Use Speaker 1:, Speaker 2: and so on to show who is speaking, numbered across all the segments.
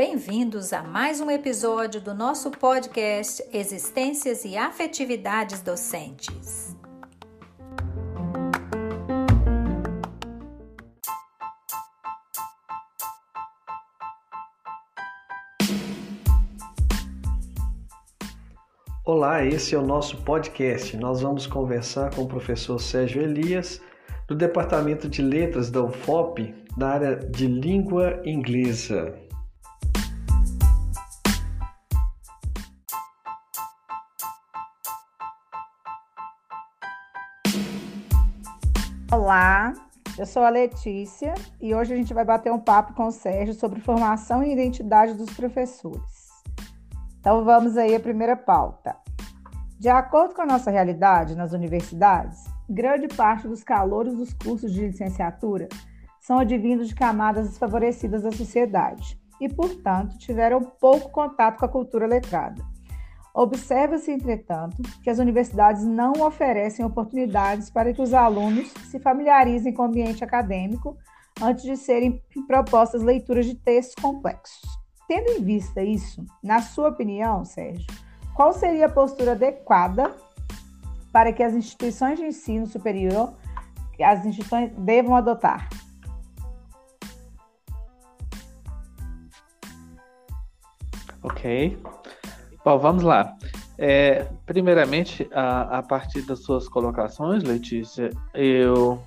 Speaker 1: bem-vindos a mais um episódio do nosso podcast Existências e Afetividades Docentes.
Speaker 2: Olá, esse é o nosso podcast. Nós vamos conversar com o professor Sérgio Elias, do Departamento de Letras da UFOP, na área de língua inglesa.
Speaker 3: Olá, eu sou a Letícia e hoje a gente vai bater um papo com o Sérgio sobre formação e identidade dos professores. Então vamos aí à primeira pauta. De acordo com a nossa realidade nas universidades, grande parte dos calouros dos cursos de licenciatura são advindos de camadas desfavorecidas da sociedade e, portanto, tiveram pouco contato com a cultura letrada. Observa-se, entretanto, que as universidades não oferecem oportunidades para que os alunos se familiarizem com o ambiente acadêmico antes de serem propostas leituras de textos complexos. Tendo em vista isso, na sua opinião, Sérgio, qual seria a postura adequada para que as instituições de ensino superior as instituições devam adotar?
Speaker 4: Ok. Bom, vamos lá. É, primeiramente, a, a, partir das suas colocações, Letícia, eu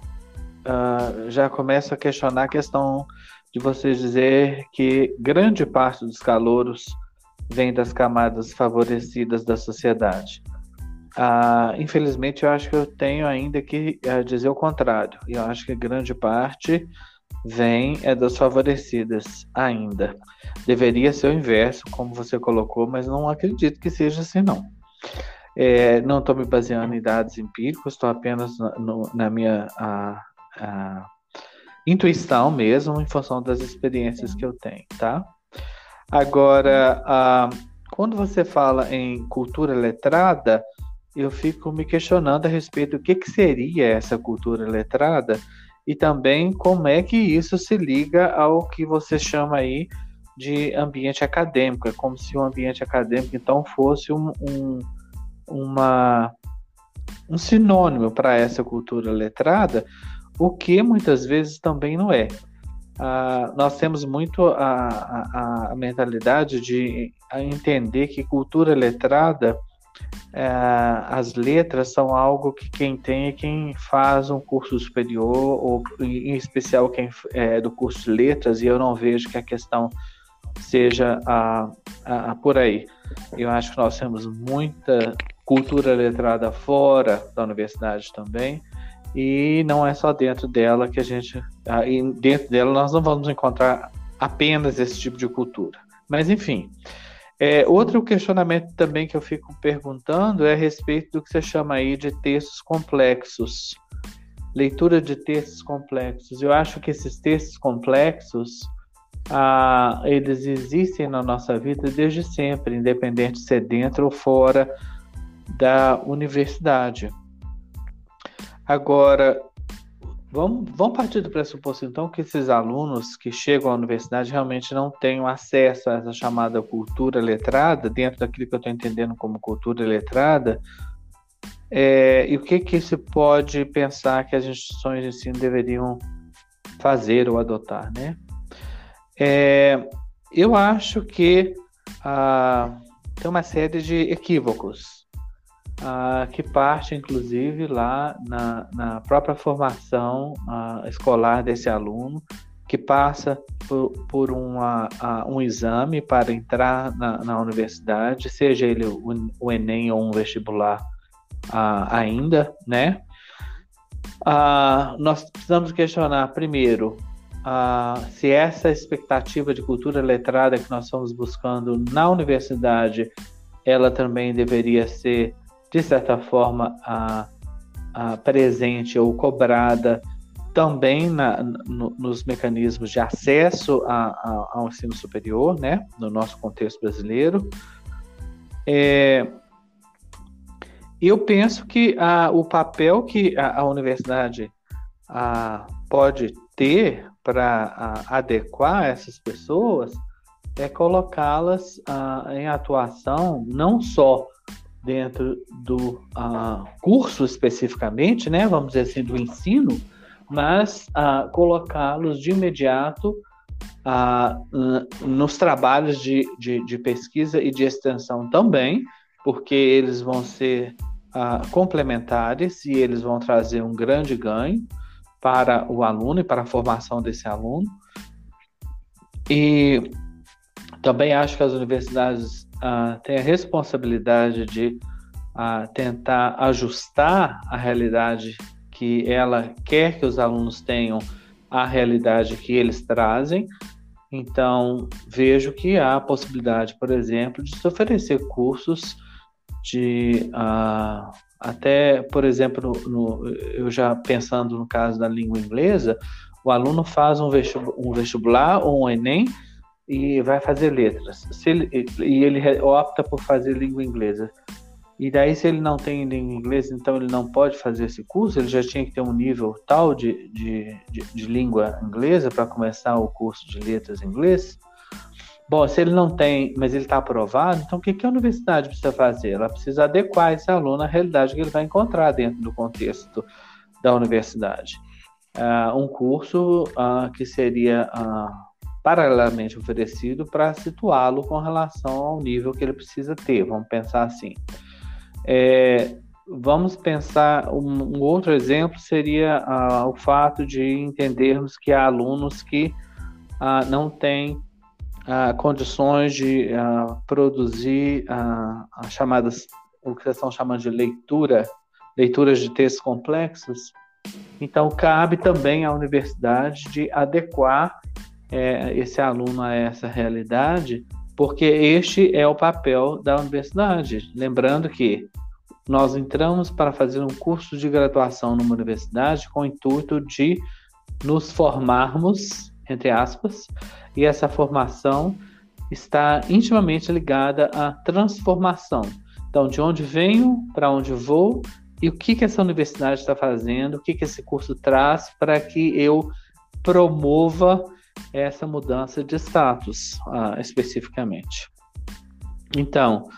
Speaker 4: uh, já começo a questionar a questão de você dizer que grande parte dos calouros vem das camadas favorecidas da sociedade. Uh, infelizmente, eu acho que eu tenho ainda que uh, dizer o contrário. Eu acho que grande parte vem é das favorecidas ainda. Deveria ser o inverso, como você colocou, mas não acredito que seja assim, não. É, não estou me baseando em dados empíricos, estou apenas na, no, na minha a, a intuição mesmo, em função das experiências que eu tenho, tá? Agora, a, quando você fala em cultura letrada, eu fico me questionando a respeito do que, que seria essa cultura letrada e também como é que isso se liga ao que você chama aí de ambiente acadêmico. É como se o ambiente acadêmico então fosse um, um, uma, um sinônimo para essa cultura letrada, o que muitas vezes também não é. Ah, nós temos muito a, a, a mentalidade de entender que cultura letrada as letras são algo que quem tem é quem faz um curso superior, ou em especial quem é do curso de letras, e eu não vejo que a questão seja a, a, a por aí. Eu acho que nós temos muita cultura letrada fora da universidade também, e não é só dentro dela que a gente. E dentro dela nós não vamos encontrar apenas esse tipo de cultura. Mas enfim. É, outro questionamento também que eu fico perguntando é a respeito do que você chama aí de textos complexos. Leitura de textos complexos. Eu acho que esses textos complexos, ah, eles existem na nossa vida desde sempre, independente se é dentro ou fora da universidade. Agora, Vamos, vamos partir do pressuposto, então, que esses alunos que chegam à universidade realmente não tenham acesso a essa chamada cultura letrada, dentro daquilo que eu estou entendendo como cultura letrada, é, e o que, que se pode pensar que as instituições de ensino deveriam fazer ou adotar, né? É, eu acho que ah, tem uma série de equívocos ah, que parte, inclusive, lá na, na própria formação ah, escolar desse aluno, que passa por, por uma, um exame para entrar na, na universidade, seja ele o, o, Enem ou um vestibular ah, ainda, né? nós precisamos questionar, primeiro, se essa expectativa de cultura letrada que nós estamos buscando na universidade, ela também deveria ser de certa forma, a, a presente ou cobrada também na, no, nos mecanismos de acesso a, a, ao ensino superior, né, no nosso contexto brasileiro. É, eu penso que a, o papel que a, universidade pode ter para adequar essas pessoas é colocá-las em atuação não só dentro do ah, curso especificamente, né, vamos dizer assim, do ensino, mas ah, colocá-los de imediato ah, nos trabalhos de, de, de, pesquisa e de extensão também, porque eles vão ser complementares e eles vão trazer um grande ganho para o aluno e para a formação desse aluno. E também acho que as universidades têm a responsabilidade de tentar ajustar a realidade que ela quer que os alunos tenham à realidade que eles trazem. Então, vejo que há a possibilidade, por exemplo, de se oferecer cursos de até, por exemplo, no, eu já pensando no caso da língua inglesa, o aluno faz um vestibular, um vestibular ou um Enem e vai fazer letras. Se ele, e ele opta por fazer língua inglesa. E daí, se ele não tem língua inglesa, então ele não pode fazer esse curso, ele já tinha que ter um nível tal de, de, de, de língua inglesa para começar o curso de letras em inglês. Bom, se ele não tem, mas ele está aprovado, então o que, que a universidade precisa fazer? Ela precisa adequar esse aluno à realidade que ele vai encontrar dentro do contexto da universidade. Uh, um curso uh, que seria uh, paralelamente oferecido para situá-lo com relação ao nível que ele precisa ter. Vamos pensar assim. É, vamos pensar um, um, outro exemplo seria uh, o fato de entendermos que há alunos que uh, não têm uh, condições de produzir as chamadas o que estão chamando de leitura leituras de textos complexos então cabe também à universidade de adequar é, esse aluno a essa realidade porque este é o papel da universidade. Lembrando que nós entramos para fazer um curso de graduação numa universidade com o intuito de nos formarmos, entre aspas, e essa formação está intimamente ligada à transformação. Então, de onde venho, para onde vou e o que, que essa universidade está fazendo, o que, que esse curso traz para que eu promova essa mudança de status uh, especificamente. Então,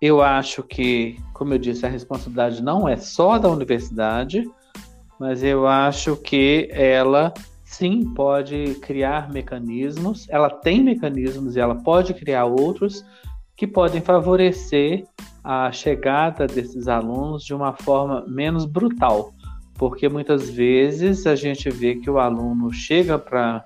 Speaker 4: eu acho que, como eu disse, a responsabilidade não é só da universidade, mas eu acho que ela sim pode criar mecanismos, ela tem mecanismos e ela pode criar outros que podem favorecer a chegada desses alunos de uma forma menos brutal, porque muitas vezes a gente vê que o aluno chega para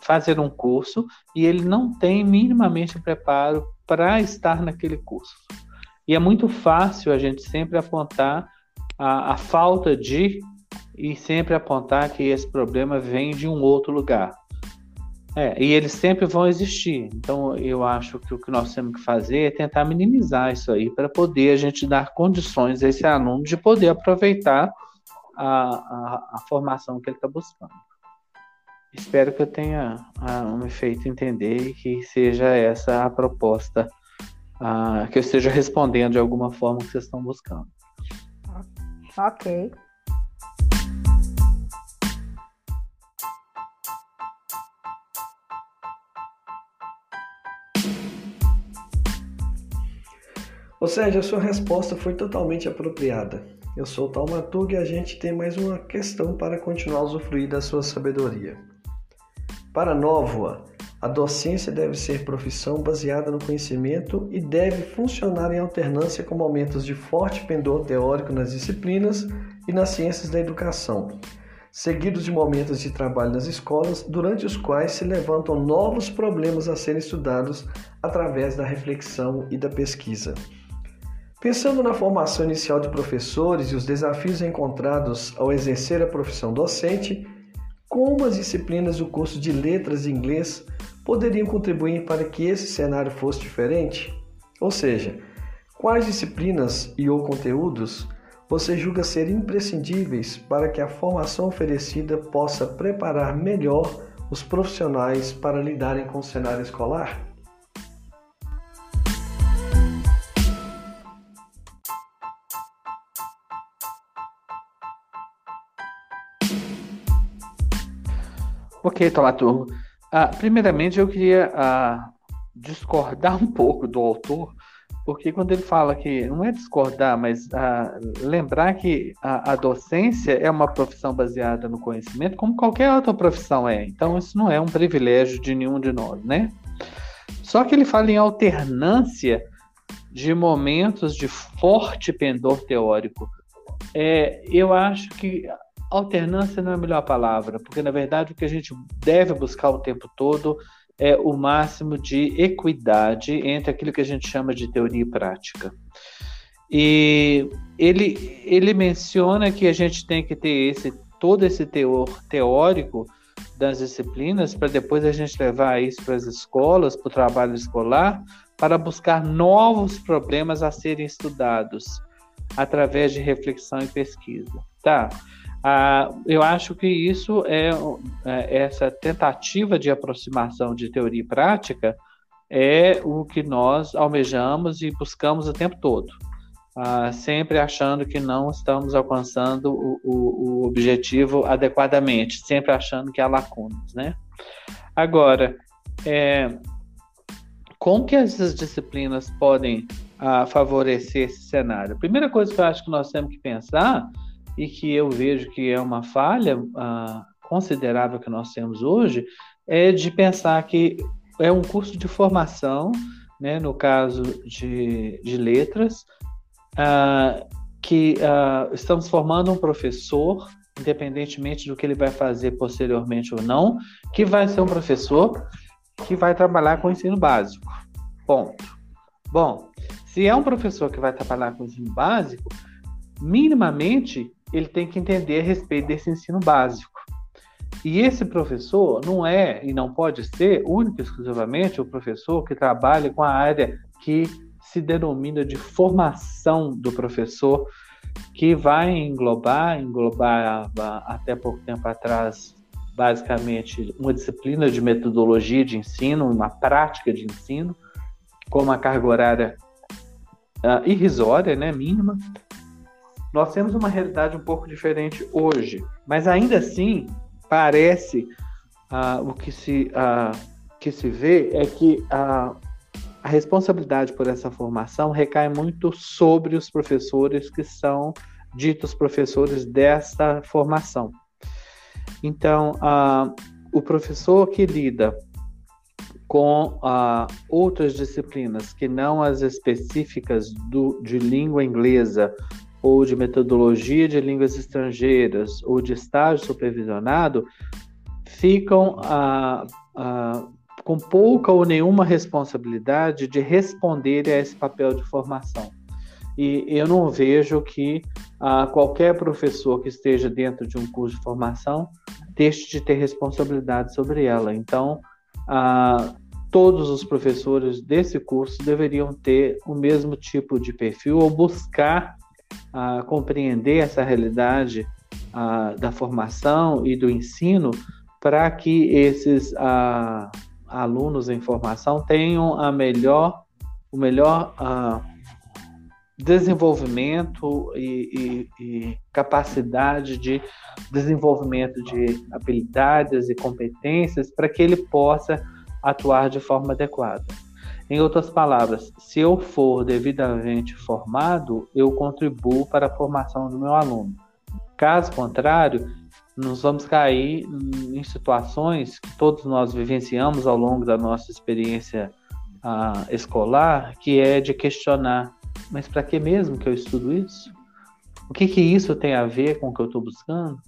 Speaker 4: fazer um curso e ele não tem minimamente preparo para estar naquele curso. E é muito fácil a gente sempre apontar a, a falta de e sempre apontar que esse problema vem de um outro lugar. É, e eles sempre vão existir. Então, eu acho que o que nós temos que fazer é tentar minimizar isso aí para poder a gente dar condições a esse aluno de poder aproveitar a, a, a formação que ele está buscando. Espero que eu tenha uh, me feito entender e que seja essa a proposta, uh, que eu esteja respondendo de alguma forma que vocês estão buscando.
Speaker 3: Ok.
Speaker 2: Ou seja, a sua resposta foi totalmente apropriada. Eu sou o Taumaturgo e a gente tem mais uma questão para continuar a usufruir da sua sabedoria. Para Nóvoa, a docência deve ser profissão baseada no conhecimento e deve funcionar em alternância com momentos de forte pendor teórico nas disciplinas e nas ciências da educação, seguidos de momentos de trabalho nas escolas, durante os quais se levantam novos problemas a serem estudados através da reflexão e da pesquisa. Pensando na formação inicial de professores e os desafios encontrados ao exercer a profissão docente, como as disciplinas do curso de letras de inglês poderiam contribuir para que esse cenário fosse diferente? Ou seja, quais disciplinas e ou conteúdos você julga ser imprescindíveis para que a formação oferecida possa preparar melhor os profissionais para lidarem com o cenário escolar?
Speaker 4: Ok, Tomaturgo. Ah, primeiramente, eu queria ah, discordar um pouco do autor, porque quando ele fala que não é discordar, mas ah, lembrar que a, a, docência é uma profissão baseada no conhecimento, como qualquer outra profissão é. Então, isso não é um privilégio de nenhum de nós, né? Só que ele fala em alternância de momentos de forte pendor teórico. É, eu acho que alternância não é a melhor palavra, porque na verdade o que a gente deve buscar o tempo todo é o máximo de equidade entre aquilo que a gente chama de teoria e prática. E ele, ele menciona que a gente tem que ter esse todo esse teor teórico das disciplinas para depois a gente levar isso para as escolas, para o trabalho escolar, para buscar novos problemas a serem estudados através de reflexão e pesquisa. Tá? Ah, eu acho que isso é, é, essa tentativa de aproximação de teoria e prática é o que nós almejamos e buscamos o tempo todo, ah, sempre achando que não estamos alcançando o, o, o, objetivo adequadamente, sempre achando que há lacunas, né? Agora, é, como que essas disciplinas podem ah, favorecer esse cenário? A primeira coisa que eu acho que nós temos que pensar e que eu vejo que é uma falha ah, considerável que nós temos hoje, é de pensar que é um curso de formação, né, no caso de, de letras, ah, que ah, estamos formando um professor, independentemente do que ele vai fazer posteriormente ou não, que vai ser um professor que vai trabalhar com ensino básico. Ponto. Bom, se é um professor que vai trabalhar com ensino básico, minimamente ele tem que entender a respeito desse ensino básico. E esse professor não é e não pode ser único exclusivamente o professor que trabalha com a área que se denomina de formação do professor, que vai englobar, englobar até pouco tempo atrás, basicamente uma disciplina de metodologia de ensino, uma prática de ensino, com uma carga horária uh, irrisória, né, mínima, nós temos uma realidade um pouco diferente hoje, mas ainda assim parece uh, o que se, uh, que se vê é que uh, a responsabilidade por essa formação recai muito sobre os professores que são ditos professores dessa formação. Então, o professor que lida com outras disciplinas que não as específicas do, de língua inglesa ou de metodologia de línguas estrangeiras ou de estágio supervisionado ficam com pouca ou nenhuma responsabilidade de responder a esse papel de formação. E eu não vejo que ah, qualquer professor que esteja dentro de um curso de formação deixe de ter responsabilidade sobre ela. Então, ah, todos os professores desse curso deveriam ter o mesmo tipo de perfil ou buscar a compreender essa realidade a, da formação e do ensino para que esses a, alunos em formação tenham a melhor, o melhor a, desenvolvimento e, e, e, capacidade de desenvolvimento de habilidades e competências para que ele possa atuar de forma adequada. Em outras palavras, se eu for devidamente formado, eu contribuo para a formação do meu aluno. Caso contrário, nós vamos cair em situações que todos nós vivenciamos ao longo da nossa experiência uh, escolar, que é de questionar: mas para que mesmo que eu estudo isso? O que que isso tem a ver com o que eu estou buscando?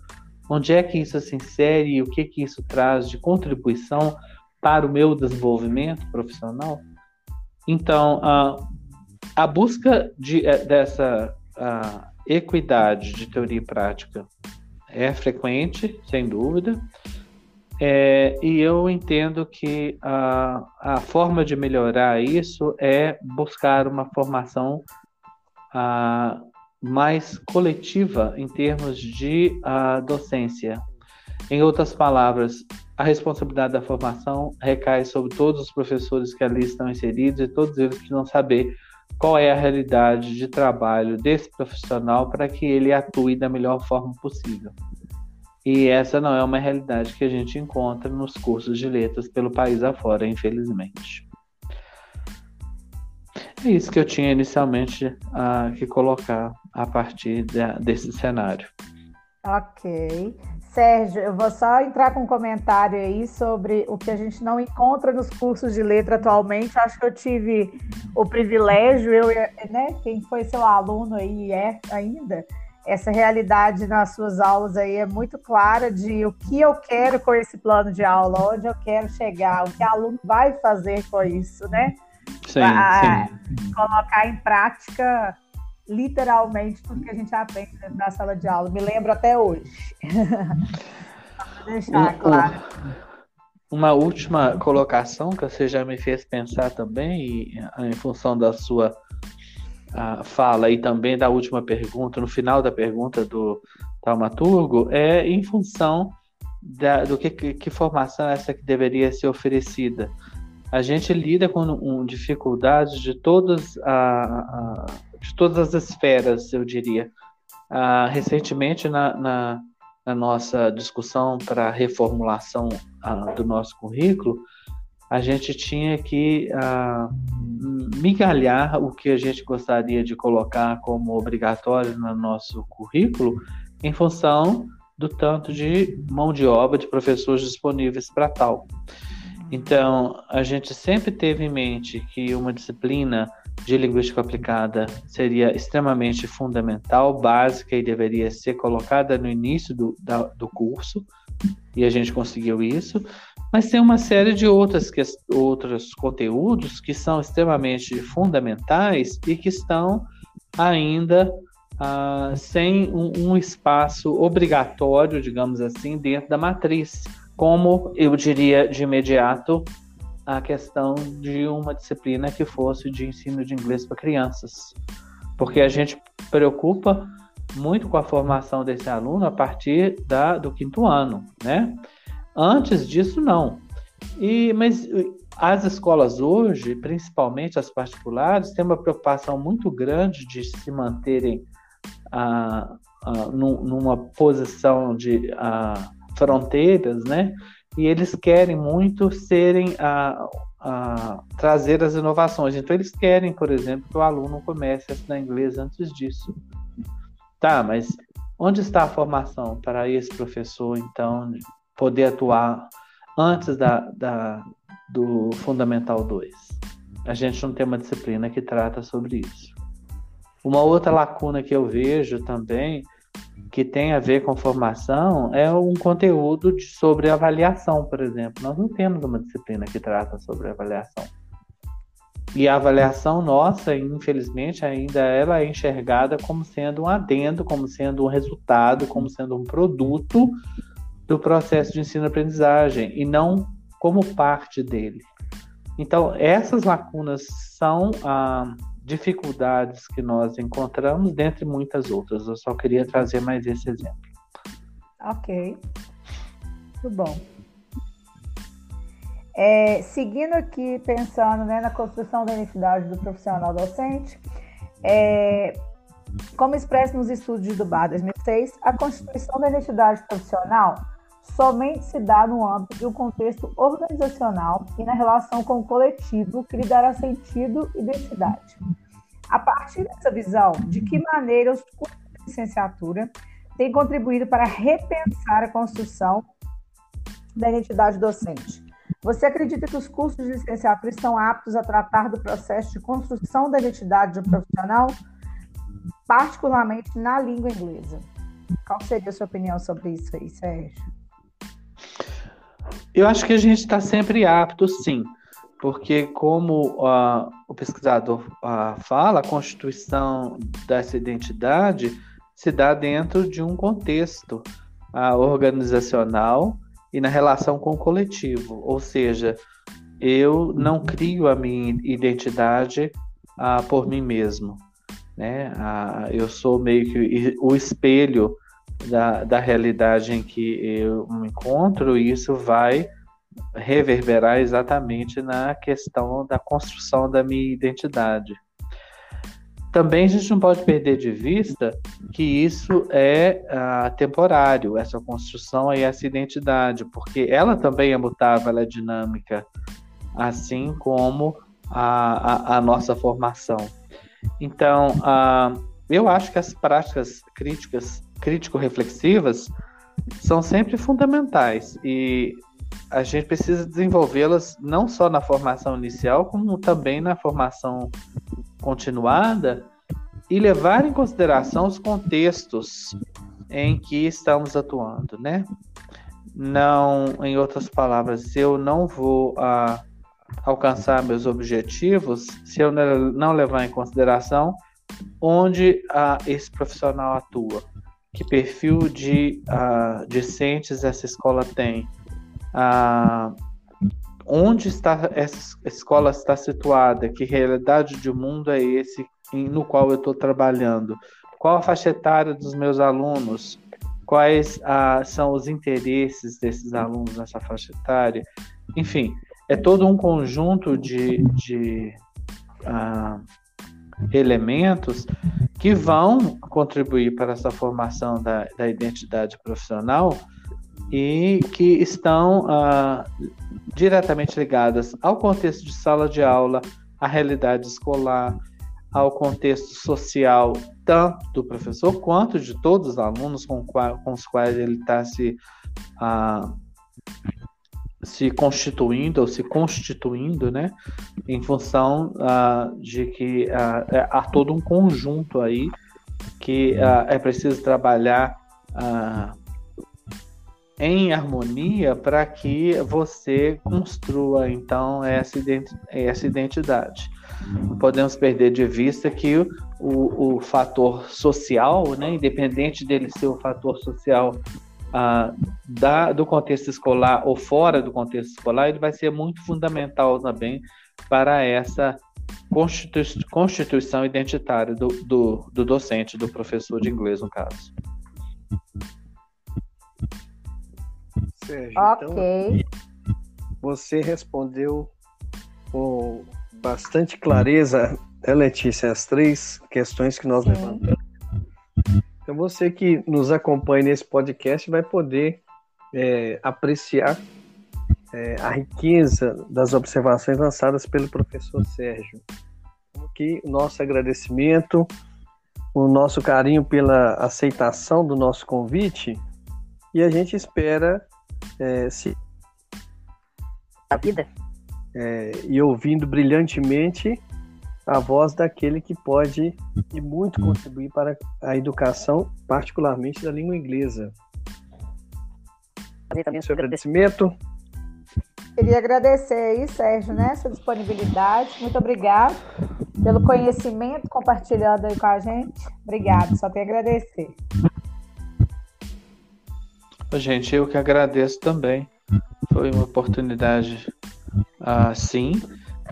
Speaker 4: Onde é que isso se insere e o que que isso traz de contribuição para o meu desenvolvimento profissional? Então, a, a busca de, é, dessa equidade de teoria e prática é frequente, sem dúvida, é, e eu entendo que a, a forma de melhorar isso é buscar uma formação a, mais coletiva em termos de a, docência. Em outras palavras, a responsabilidade da formação recai sobre todos os professores que ali estão inseridos e todos eles precisam saber qual é a realidade de trabalho desse profissional para que ele atue da melhor forma possível. E essa não é uma realidade que a gente encontra nos cursos de letras pelo país afora, infelizmente. É isso que eu tinha inicialmente uh, que colocar a partir de, desse cenário.
Speaker 3: Ok. Sérgio, eu vou só entrar com um comentário aí sobre o que a gente não encontra nos cursos de letra atualmente. Acho que eu tive o privilégio, eu, né, quem foi seu aluno aí é ainda, essa realidade nas suas aulas aí é muito clara de o que eu quero com esse plano de aula, onde eu quero chegar, o que o aluno vai fazer com isso, né?
Speaker 4: Sim, sim.
Speaker 3: Colocar em prática literalmente tudo que a gente aprende da sala de aula. Me lembro até hoje. deixar claro.
Speaker 4: Uma última colocação que você já me fez pensar também, em função da sua a fala e também da última pergunta, no final da pergunta do taumaturgo, é em função da, do que, que, formação é essa que deveria ser oferecida. A gente lida com um, dificuldades de todas, a, a, de todas as esferas, eu diria. Ah, recentemente, na, na, na, nossa discussão para reformulação ah, do nosso currículo, a gente tinha que ah, migalhar o que a gente gostaria de colocar como obrigatório no nosso currículo em função do tanto de mão de obra de professores disponíveis para tal. Então, a gente sempre teve em mente que uma disciplina de linguística aplicada seria extremamente fundamental, básica e deveria ser colocada no início do, da, do curso, e a gente conseguiu isso. Mas tem uma série de outras que, outros conteúdos que são extremamente fundamentais e que estão ainda ah, sem um, um, espaço obrigatório, digamos assim, dentro da matriz, como eu diria de imediato a questão de uma disciplina que fosse de ensino de inglês para crianças, porque a gente preocupa muito com a formação desse aluno a partir da, do quinto ano, né? Antes disso, não. E, mas as escolas hoje, principalmente as particulares, têm uma preocupação muito grande de se manterem ah, ah, numa posição de ah, fronteiras, né? E eles querem muito serem a, a, trazer as inovações. Então eles querem, por exemplo, que o aluno comece a estudar inglês antes disso. Tá, mas onde está a formação para esse professor, então, poder atuar antes da, da, do Fundamental 2. A gente não tem uma disciplina que trata sobre isso. Uma outra lacuna que eu vejo também, que tem a ver com formação, é um conteúdo de, sobre avaliação, por exemplo. Nós não temos uma disciplina que trata sobre avaliação. E a avaliação nossa, infelizmente, ainda ela é enxergada como sendo um adendo, como sendo um resultado, como sendo um produto do processo de ensino-aprendizagem e não como parte dele. Então, essas lacunas são ah, dificuldades que nós encontramos, dentre muitas outras. Eu só queria trazer mais esse exemplo.
Speaker 3: Ok. Muito bom. É, seguindo aqui, pensando né, na construção da identidade do profissional docente, é, como expresso nos estudos de Dubar 2006, a constituição da identidade profissional somente se dá no âmbito de um contexto organizacional e na relação com o coletivo que lhe dará sentido e densidade. A partir dessa visão, de que maneira os cursos de licenciatura têm contribuído para repensar a construção da identidade docente? Você acredita que os cursos de licenciatura estão aptos a tratar do processo de construção da identidade do profissional, particularmente na língua inglesa? Qual seria a sua opinião sobre isso aí, Sérgio?
Speaker 4: Eu acho que a gente está sempre apto, sim, porque como uh, o pesquisador uh, fala, a constituição dessa identidade se dá dentro de um contexto uh, organizacional e na relação com o coletivo, ou seja, eu não crio a minha identidade por mim mesmo, né? eu sou meio que o espelho da, da realidade em que eu me encontro, e isso vai reverberar exatamente na questão da construção da minha identidade. também a gente não pode perder de vista que isso é uh, temporário, essa construção e essa identidade, porque ela também é mutável, ela é dinâmica, assim como a, a, a nossa formação. Então, uh, eu acho que as práticas críticas, crítico-reflexivas, são sempre fundamentais e a gente precisa desenvolvê-las não só na formação inicial, como também na formação continuada e levar em consideração os contextos em que estamos atuando, né? Não, em outras palavras, eu não vou ah, alcançar meus objetivos se eu não levar em consideração onde ah, esse profissional atua, que perfil de ah, discentes essa escola tem, ah, onde está essa escola está situada, que realidade de mundo é esse no qual eu estou trabalhando, qual a faixa etária dos meus alunos, quais ah, são os interesses desses alunos nessa faixa etária, enfim, é todo um conjunto de, de ah, elementos que vão contribuir para essa formação da, da identidade profissional e que estão ah, diretamente ligadas ao contexto de sala de aula, à realidade escolar, ao contexto social, tanto do professor quanto de todos os alunos com, com os quais ele está se, ah, se constituindo ou se constituindo, né, em função ah, de que é, há todo um conjunto aí que ah, é preciso trabalhar em harmonia para que você construa então essa, essa identidade. Não podemos perder de vista que o, o, fator social, né, independente dele ser o fator social ah, da, do contexto escolar ou fora do contexto escolar, ele vai ser muito fundamental também para essa constitui constituição identitária do, do, do docente, do professor de inglês, no caso.
Speaker 2: Sérgio, ok. Então, você respondeu com bastante clareza, né, Letícia, as três questões que nós Sim. levantamos. Então, você que nos acompanha nesse podcast vai poder é, apreciar é, a riqueza das observações lançadas pelo professor Sérgio. Aqui, o nosso agradecimento, o nosso carinho pela aceitação do nosso convite e a gente espera é, se
Speaker 3: a vida
Speaker 2: é, e ouvindo brilhantemente a voz daquele que pode e muito contribuir para a educação, particularmente da língua inglesa. Seu agradecimento.
Speaker 3: Queria agradecer aí, Sérgio, né, essa disponibilidade. Muito obrigado pelo conhecimento compartilhado aí com a gente. Obrigado, só tenho a agradecer.
Speaker 4: Gente, eu que agradeço também. Foi uma oportunidade assim.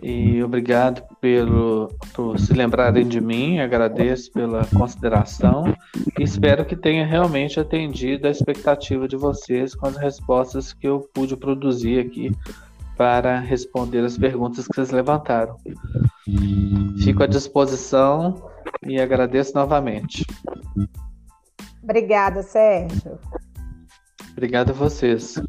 Speaker 4: E obrigado pelo, por se lembrarem de mim, agradeço pela consideração e espero que tenha realmente atendido a expectativa de vocês com as respostas que eu pude produzir aqui para responder as perguntas que vocês levantaram. Fico à disposição e agradeço novamente.
Speaker 3: Obrigada, Sérgio.
Speaker 4: Obrigado a vocês.